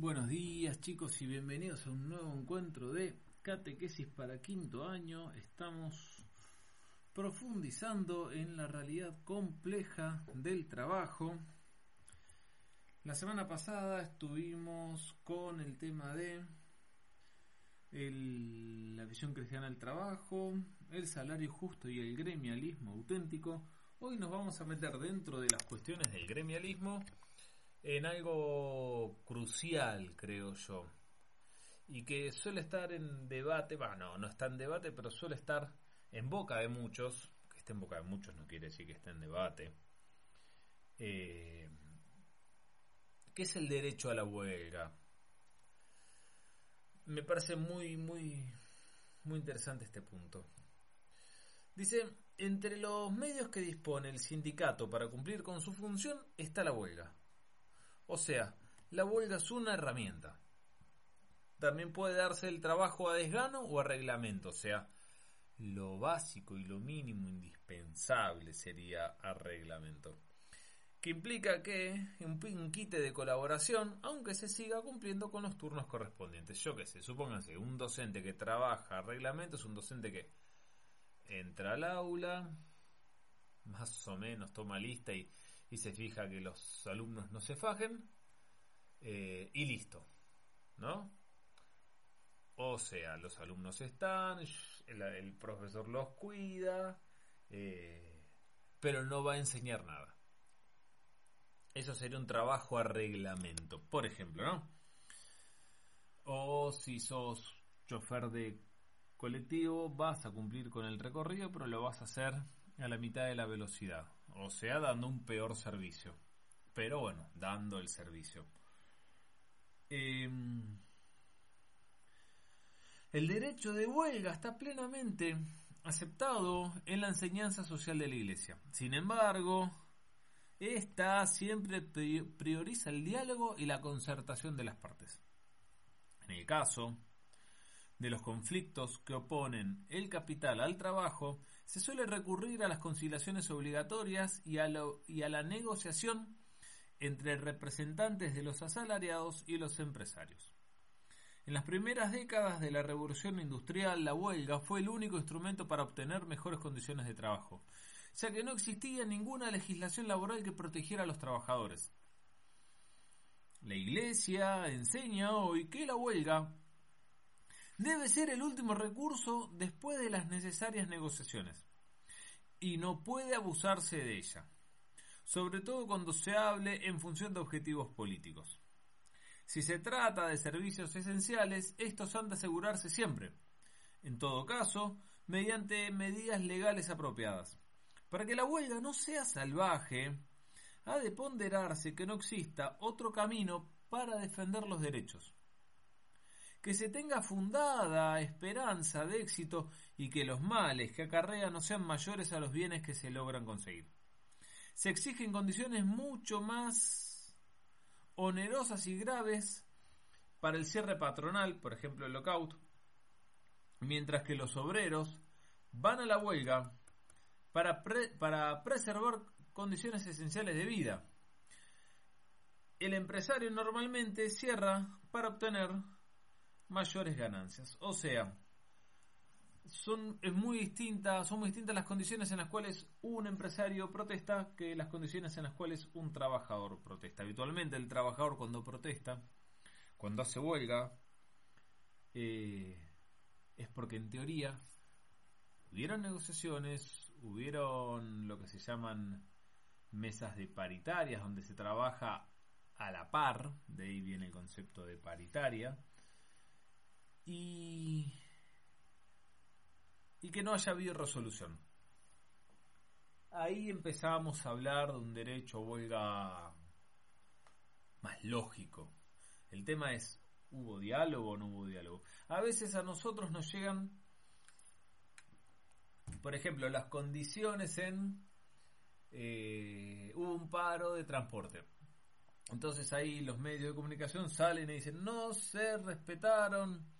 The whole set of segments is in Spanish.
Buenos días chicos y bienvenidos a un nuevo encuentro de catequesis para quinto año. Estamos profundizando en la realidad compleja del trabajo. La semana pasada estuvimos con el tema de la visión cristiana del trabajo, el salario justo y el gremialismo auténtico. Hoy nos vamos a meter dentro de las cuestiones del gremialismo en algo crucial, creo yo, y que suele estar en debate, bueno, no está en debate, pero suele estar en boca de muchos, que esté en boca de muchos no quiere decir que esté en debate, eh, que es el derecho a la huelga. Me parece muy, muy, muy interesante este punto. Dice, entre los medios que dispone el sindicato para cumplir con su función está la huelga. O sea, la huelga es una herramienta. También puede darse el trabajo a desgano o a reglamento, o sea, lo básico y lo mínimo indispensable sería a reglamento. Que implica que un quite de colaboración, aunque se siga cumpliendo con los turnos correspondientes. Yo qué sé, supónganse, un docente que trabaja a reglamento es un docente que entra al aula, más o menos toma lista y y se fija que los alumnos no se fajen eh, y listo, ¿no? O sea, los alumnos están, el, profesor los cuida, eh, pero no va a enseñar nada. Eso sería un trabajo a reglamento, por ejemplo, ¿no? O si sos chofer de colectivo, vas a cumplir con el recorrido, pero lo vas a hacer a la mitad de la velocidad o sea, dando un peor servicio. Pero bueno, dando el servicio. Em, el derecho de huelga está plenamente aceptado en la enseñanza social de la Iglesia. Sin embargo, esta siempre prioriza el diálogo y la concertación de las partes. En el caso de los conflictos que oponen el capital al trabajo, se suele recurrir a las conciliaciones obligatorias y a, la negociación entre representantes de los asalariados y los empresarios. En las primeras décadas de la revolución industrial, la huelga fue el único instrumento para obtener mejores condiciones de trabajo, ya que no existía ninguna legislación laboral que protegiera a los trabajadores. La Iglesia enseña hoy que la huelga debe ser el último recurso después de las necesarias negociaciones y no puede abusarse de ella, sobre todo cuando se hable en función de objetivos políticos. Si se trata de servicios esenciales, estos han de asegurarse siempre, en todo caso, mediante medidas legales apropiadas. Para que la huelga no sea salvaje, ha de ponderarse que no exista otro camino para defender los derechos que se tenga fundada esperanza de éxito y que los males que acarrea no sean mayores a los bienes que se logran conseguir. Se exigen condiciones mucho más onerosas y graves para el cierre patronal, por ejemplo el lockout, mientras que los obreros van a la huelga para, para preservar condiciones esenciales de vida. El empresario normalmente cierra para obtener mayores ganancias. O sea, son, muy distinta, son muy distintas las condiciones en las cuales un empresario protesta que las condiciones en las cuales un trabajador protesta. Habitualmente el trabajador cuando protesta, cuando hace huelga, eh, es porque en teoría hubieron negociaciones, hubieron lo que se llaman mesas de paritarias donde se trabaja a la par, de ahí viene el concepto de paritaria, y, y que no haya habido resolución. Ahí empezamos a hablar de un derecho huelga más lógico. El tema es, ¿hubo diálogo o no hubo diálogo? A veces a nosotros nos llegan, por ejemplo, las condiciones en... Eh, hubo un paro de transporte. Entonces ahí los medios de comunicación salen y dicen, no se respetaron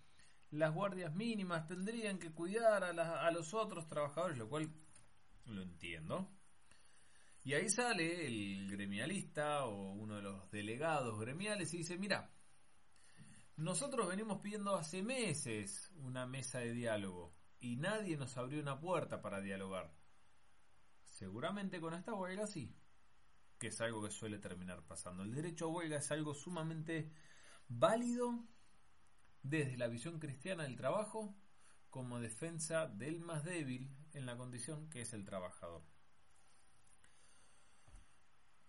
las guardias mínimas tendrían que cuidar a, a los otros trabajadores, lo cual lo entiendo. Y ahí sale el gremialista o uno de los delegados gremiales y dice, mira, Nosotros venimos pidiendo hace meses una mesa de diálogo y nadie nos abrió una puerta para dialogar. Seguramente con esta huelga sí, que es algo que suele terminar pasando. El derecho a huelga es algo sumamente válido desde la visión cristiana del trabajo como defensa del más débil en la condición que es el trabajador.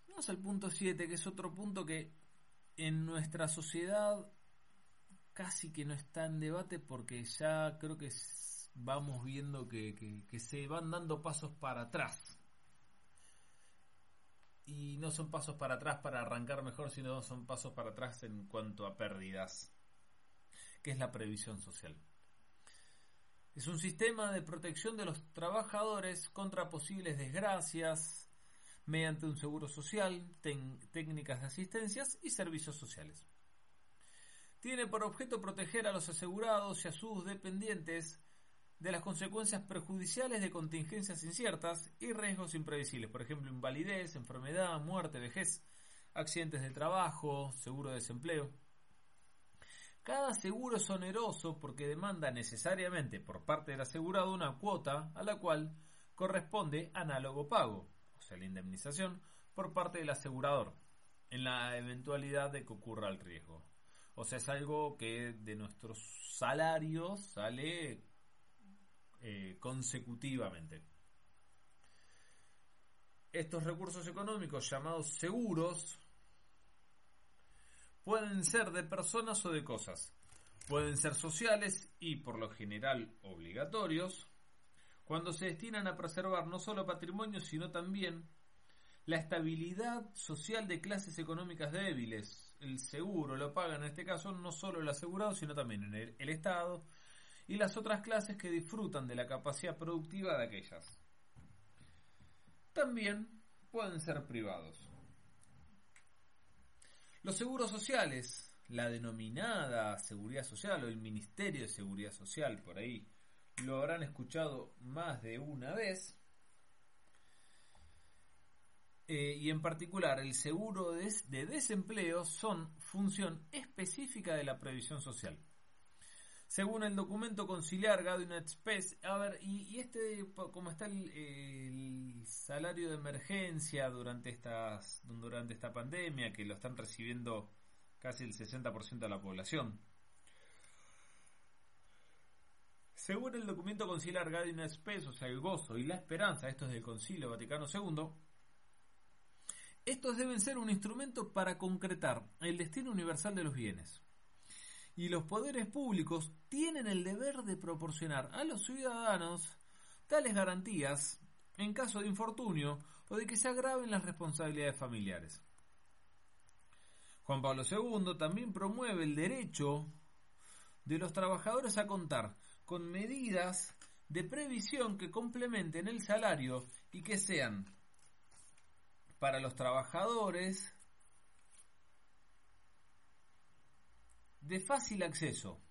Vamos al punto 7, que es otro punto que en nuestra sociedad casi que no está en debate porque ya creo que vamos viendo que, que se van dando pasos para atrás. Y no son pasos para atrás para arrancar mejor, sino son pasos para atrás en cuanto a pérdidas, que es la previsión social. Es un sistema de protección de los trabajadores contra posibles desgracias mediante un seguro social, técnicas de asistencias y servicios sociales. Tiene por objeto proteger a los asegurados y a sus dependientes de las consecuencias perjudiciales de contingencias inciertas y riesgos imprevisibles, por ejemplo, invalidez, enfermedad, muerte, vejez, accidentes de trabajo, seguro de desempleo. Cada seguro es oneroso porque demanda necesariamente por parte del asegurado una cuota a la cual corresponde análogo pago, o sea, la indemnización, por parte del asegurador, en la eventualidad de que ocurra el riesgo. O sea, es algo que de nuestros salarios sale eh, consecutivamente. Estos recursos económicos llamados seguros pueden ser de personas o de cosas. Pueden ser sociales y por lo general obligatorios cuando se destinan a preservar no solo patrimonio sino también la estabilidad social de clases económicas débiles. El seguro lo paga en este caso no solo el asegurado sino también el, el Estado y las otras clases que disfrutan de la capacidad productiva de aquellas. También pueden ser privados. Los seguros sociales, la denominada seguridad social o el Ministerio de Seguridad Social, por ahí lo habrán escuchado más de una vez. Eh, y en particular el seguro de, de desempleo son función específica de la previsión social. Según el documento conciliar Gaudinet Spes, a ver, y, este, como está el, salario de emergencia durante, estas, durante esta pandemia, que lo están recibiendo casi el 60% de la población. Según el documento conciliar Gaudinet Spes, o sea, el gozo y la esperanza, esto es del Concilio Vaticano II, estos deben ser un instrumento para concretar el destino universal de los bienes y los poderes públicos tienen el deber de proporcionar a los ciudadanos tales garantías en caso de infortunio o de que se agraven las responsabilidades familiares. Juan Pablo II también promueve el derecho de los trabajadores a contar con medidas de previsión que complementen el salario y que sean para los trabajadores de fácil acceso,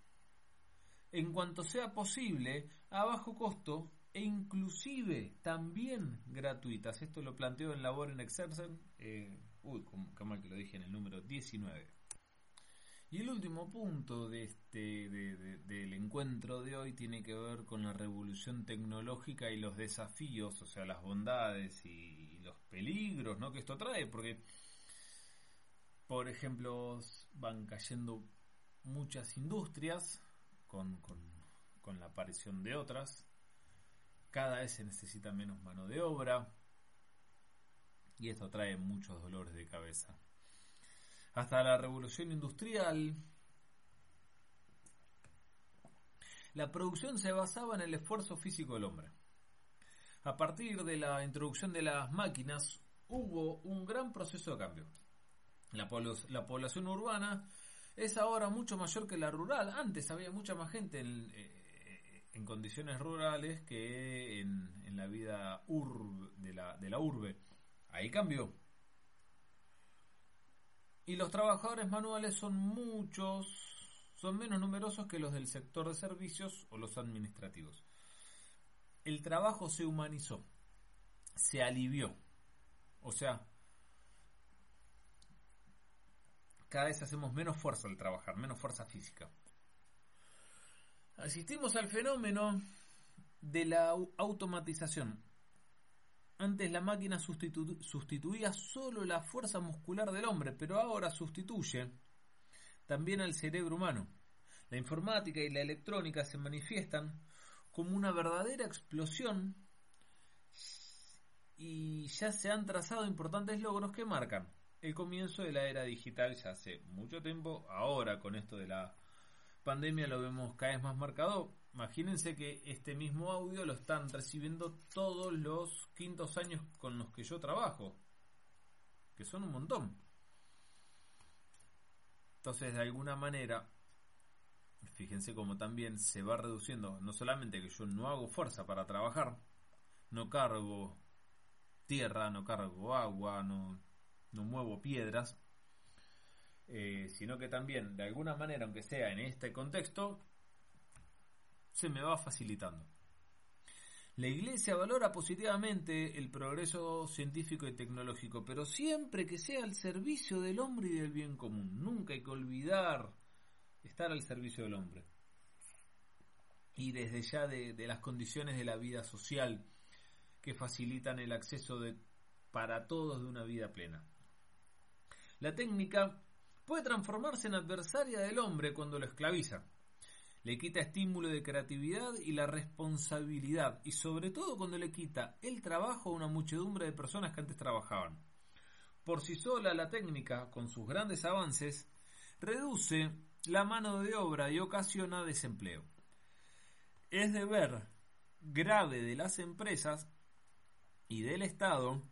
en cuanto sea posible, a bajo costo e inclusive también gratuitas. Esto lo planteo en Labor en Exercen, eh, uy, qué mal que lo dije en el número 19. Y el último punto de este, del encuentro de hoy tiene que ver con la revolución tecnológica y los desafíos, o sea, las bondades y, los peligros ¿no? que esto trae, porque, por ejemplo, van cayendo muchas industrias con, la aparición de otras. Cada vez se necesita menos mano de obra y esto trae muchos dolores de cabeza. Hasta la revolución industrial, la producción se basaba en el esfuerzo físico del hombre. A partir de la introducción de las máquinas hubo un gran proceso de cambio. La, la población urbana es ahora mucho mayor que la rural. Antes había mucha más gente en, eh, condiciones rurales que en, en la vida de, la, de la urbe. Ahí cambió. Y los trabajadores manuales son muchos, son menos numerosos que los del sector de servicios o los administrativos. El trabajo se humanizó, se alivió. O sea, cada vez hacemos menos fuerza al trabajar, menos fuerza física. Asistimos al fenómeno de la automatización. Antes la máquina sustituía solo la fuerza muscular del hombre, pero ahora sustituye también al cerebro humano. La informática y la electrónica se manifiestan como una verdadera explosión y ya se han trazado importantes logros que marcan el comienzo de la era digital ya hace mucho tiempo. Ahora con esto de la pandemia lo vemos cada vez más marcado. Imagínense que este mismo audio lo están recibiendo todos los quintos años con los que yo trabajo, que son un montón. Entonces, de alguna manera, fíjense cómo también se va reduciendo, no solamente que yo no hago fuerza para trabajar, no cargo tierra, no cargo agua, no, no muevo piedras, eh, sino que también, de alguna manera, aunque sea en este contexto, se me va facilitando. La Iglesia valora positivamente el progreso científico y tecnológico, pero siempre que sea al servicio del hombre y del bien común. Nunca hay que olvidar estar al servicio del hombre. Y desde ya de, de las condiciones de la vida social que facilitan el acceso de, para todos de una vida plena. La técnica puede transformarse en adversaria del hombre cuando lo esclaviza. Le quita estímulo de creatividad y la responsabilidad, y sobre todo cuando le quita el trabajo a una muchedumbre de personas que antes trabajaban. Por sí sola la técnica, con sus grandes avances, reduce la mano de obra y ocasiona desempleo. Es deber grave de las empresas y del Estado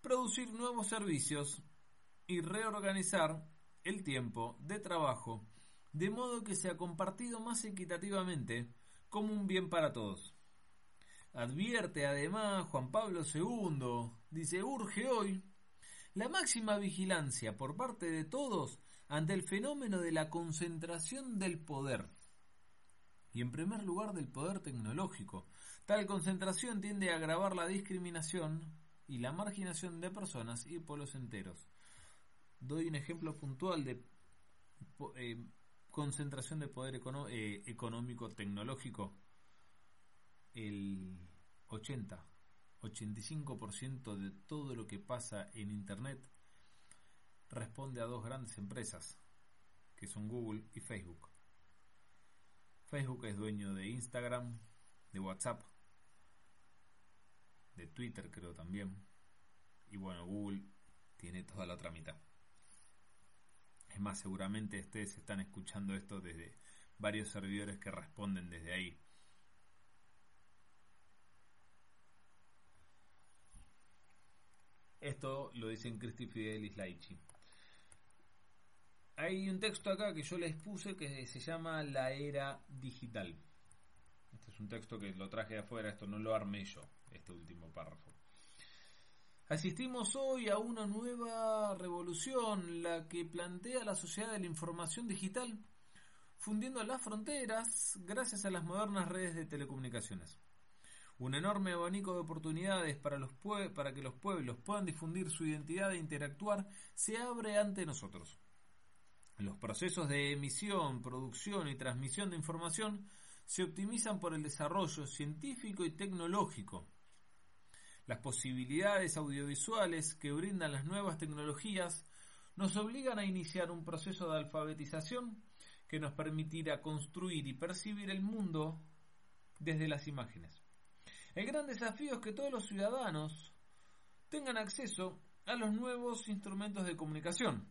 producir nuevos servicios y reorganizar el tiempo de trabajo de modo que sea compartido más equitativamente como un bien para todos. Advierte además Juan Pablo II, dice, urge hoy la máxima vigilancia por parte de todos ante el fenómeno de la concentración del poder. Y en primer lugar del poder tecnológico. Tal concentración tiende a agravar la discriminación y la marginación de personas y pueblos enteros doy un ejemplo puntual de eh, concentración de poder eh, económico tecnológico. El 80, 85% de todo lo que pasa en Internet responde a dos grandes empresas, que son Google y Facebook. Facebook es dueño de Instagram, de WhatsApp, de Twitter creo también. Y bueno, Google tiene toda la otra mitad. Más, seguramente ustedes están escuchando esto desde varios servidores que responden desde ahí. Esto lo dicen Cristi Fidelis Laichi. Hay un texto acá que yo les puse que se llama La Era Digital. Este es un texto que lo traje de afuera, esto no lo armé yo, este último párrafo. Asistimos hoy a una nueva revolución, la que plantea la sociedad de la información digital, fundiendo las fronteras gracias a las modernas redes de telecomunicaciones. Un enorme abanico de oportunidades para, los para que los pueblos puedan difundir su identidad e interactuar se abre ante nosotros. Los procesos de emisión, producción y transmisión de información se optimizan por el desarrollo científico y tecnológico las posibilidades audiovisuales que brindan las nuevas tecnologías nos obligan a iniciar un proceso de alfabetización que nos permitirá construir y percibir el mundo desde las imágenes. El gran desafío es que todos los ciudadanos tengan acceso a los nuevos instrumentos de comunicación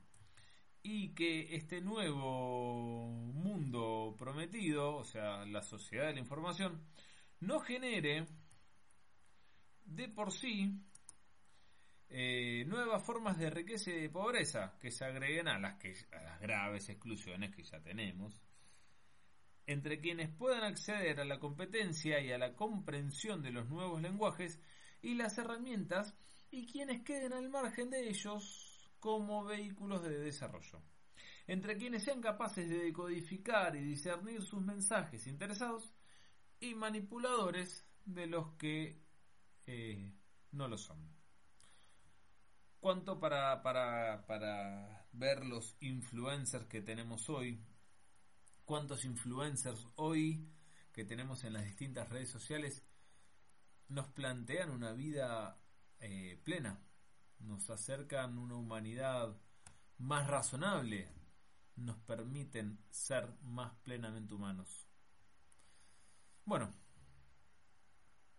y que este nuevo mundo prometido, o sea, la sociedad de la información, no genere de por sí eh, nuevas formas de riqueza y de pobreza que se agreguen a las, que, a las graves exclusiones que ya tenemos, entre quienes puedan acceder a la competencia y a la comprensión de los nuevos lenguajes y las herramientas y quienes queden al margen de ellos como vehículos de desarrollo. Entre quienes sean capaces de decodificar y discernir sus mensajes interesados y manipuladores de los que no lo son. ¿Cuánto para, para, para ver los influencers que tenemos hoy, cuántos influencers hoy que tenemos en las distintas redes sociales nos plantean una vida eh, plena, nos acercan una humanidad más razonable, nos permiten ser más plenamente humanos. Bueno,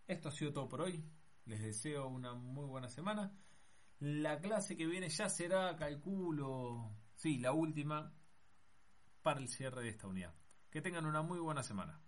esto ha sido todo por hoy. Les deseo una muy buena semana. La clase que viene ya será, calculo, sí, la última para el cierre de esta unidad. Que tengan una muy buena semana.